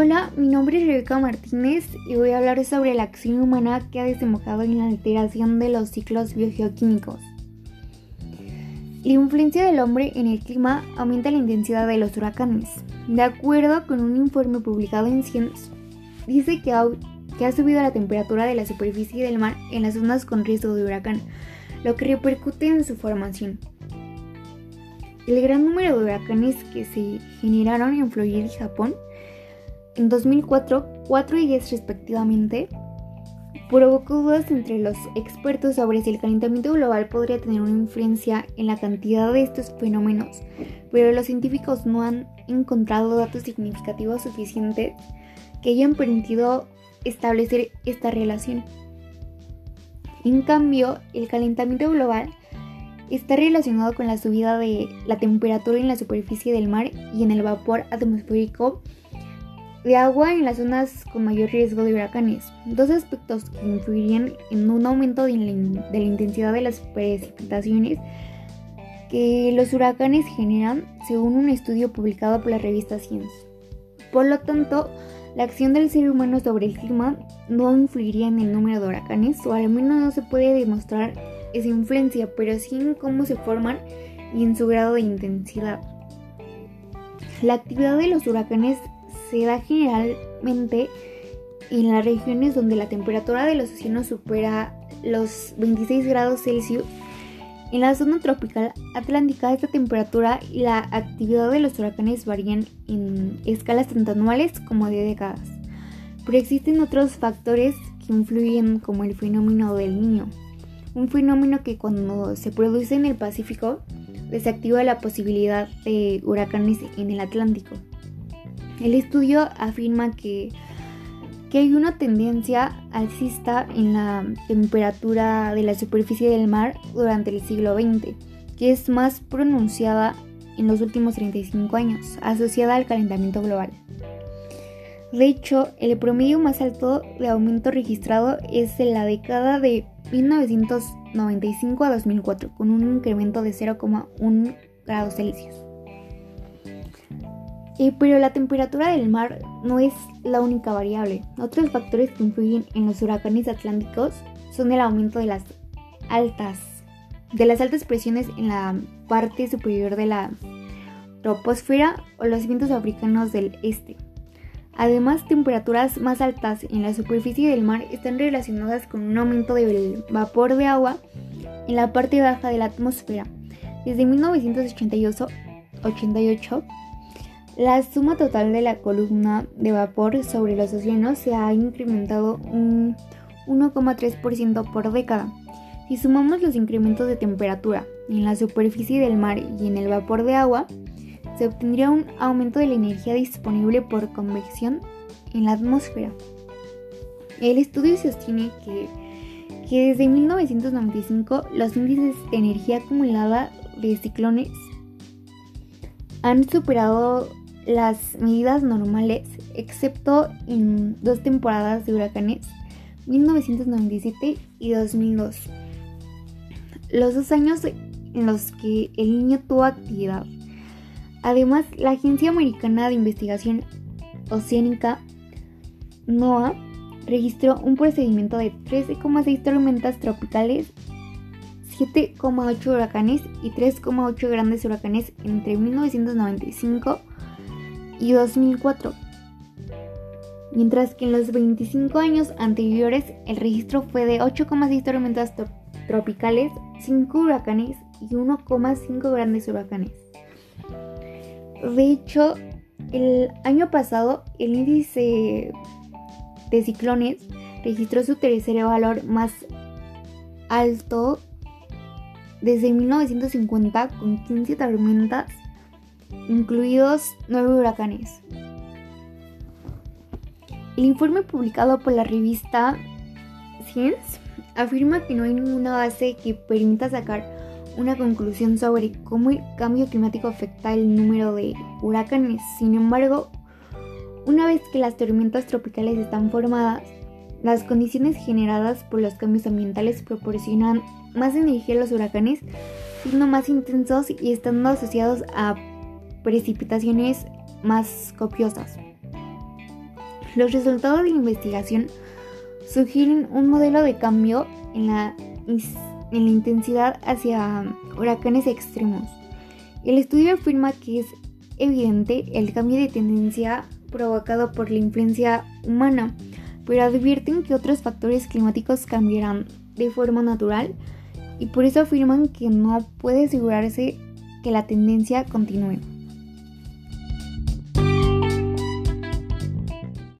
Hola, mi nombre es Rebeca Martínez y voy a hablar sobre la acción humana que ha desembocado en la alteración de los ciclos biogeoquímicos. La influencia del hombre en el clima aumenta la intensidad de los huracanes. De acuerdo con un informe publicado en Science, dice que ha, que ha subido la temperatura de la superficie del mar en las zonas con riesgo de huracán, lo que repercute en su formación. El gran número de huracanes que se generaron en Florida y Japón en 2004, 4 y 10 respectivamente, provocó dudas entre los expertos sobre si el calentamiento global podría tener una influencia en la cantidad de estos fenómenos, pero los científicos no han encontrado datos significativos suficientes que hayan permitido establecer esta relación. En cambio, el calentamiento global está relacionado con la subida de la temperatura en la superficie del mar y en el vapor atmosférico de agua en las zonas con mayor riesgo de huracanes, dos aspectos que influirían en un aumento de la, intensidad de las precipitaciones que los huracanes generan, según un estudio publicado por la revista Science. Por lo tanto, la acción del ser humano sobre el clima no influiría en el número de huracanes, o al menos no se puede demostrar esa influencia, pero sí en cómo se forman y en su grado de intensidad. La actividad de los huracanes se da generalmente en las regiones donde la temperatura de los océanos supera los 26 grados Celsius. En la zona tropical atlántica esta temperatura y la actividad de los huracanes varían en escalas tanto anuales como de décadas. Pero existen otros factores que influyen como el fenómeno del niño, un fenómeno que cuando se produce en el Pacífico desactiva la posibilidad de huracanes en el Atlántico. El estudio afirma que, hay una tendencia alcista en la temperatura de la superficie del mar durante el siglo XX, que es más pronunciada en los últimos 35 años, asociada al calentamiento global. De hecho, el promedio más alto de aumento registrado es en la década de 1995 a 2004, con un incremento de 0,1 grados Celsius. Eh, pero la temperatura del mar no es la única variable. Otros factores que influyen en los huracanes atlánticos son el aumento de las altas, de las altas presiones en la parte superior de la troposfera o los vientos africanos del este. Además, temperaturas más altas en la superficie del mar están relacionadas con un aumento del vapor de agua en la parte baja de la atmósfera. Desde 1988, la suma total de la columna de vapor sobre los océanos se ha incrementado un 1,3% por década. Si sumamos los incrementos de temperatura en la superficie del mar y en el vapor de agua, se obtendría un aumento de la energía disponible por convección en la atmósfera. El estudio sostiene que, que desde 1995 los índices de energía acumulada de ciclones han superado las medidas normales, excepto en dos temporadas de huracanes, 1997 y 2002. Los dos años en los que el niño tuvo actividad. Además, la Agencia Americana de Investigación Oceánica, NOAA, registró un procedimiento de 13,6 tormentas tropicales, 7,8 huracanes y 3,8 grandes huracanes entre 1995 y 2004. Mientras que en los 25 años anteriores el registro fue de 8,6 tormentas tropicales, 5 huracanes y 1,5 grandes huracanes. De hecho, el año pasado el índice de ciclones registró su tercer valor más alto desde 1950 con 15 tormentas incluidos nueve huracanes. El informe publicado por la revista Science afirma que no hay ninguna base que permita sacar una conclusión sobre cómo el cambio climático afecta el número de huracanes. Sin embargo, una vez que las tormentas tropicales están formadas, las condiciones generadas por los cambios ambientales proporcionan más energía a los huracanes, siendo más intensos y estando asociados a precipitaciones más copiosas. Los resultados de la investigación sugieren un modelo de cambio en la, en la intensidad hacia huracanes extremos. El estudio afirma que es evidente el cambio de tendencia provocado por la influencia humana, pero advierten que otros factores climáticos cambiarán de forma natural y por eso afirman que no puede asegurarse que la tendencia continúe.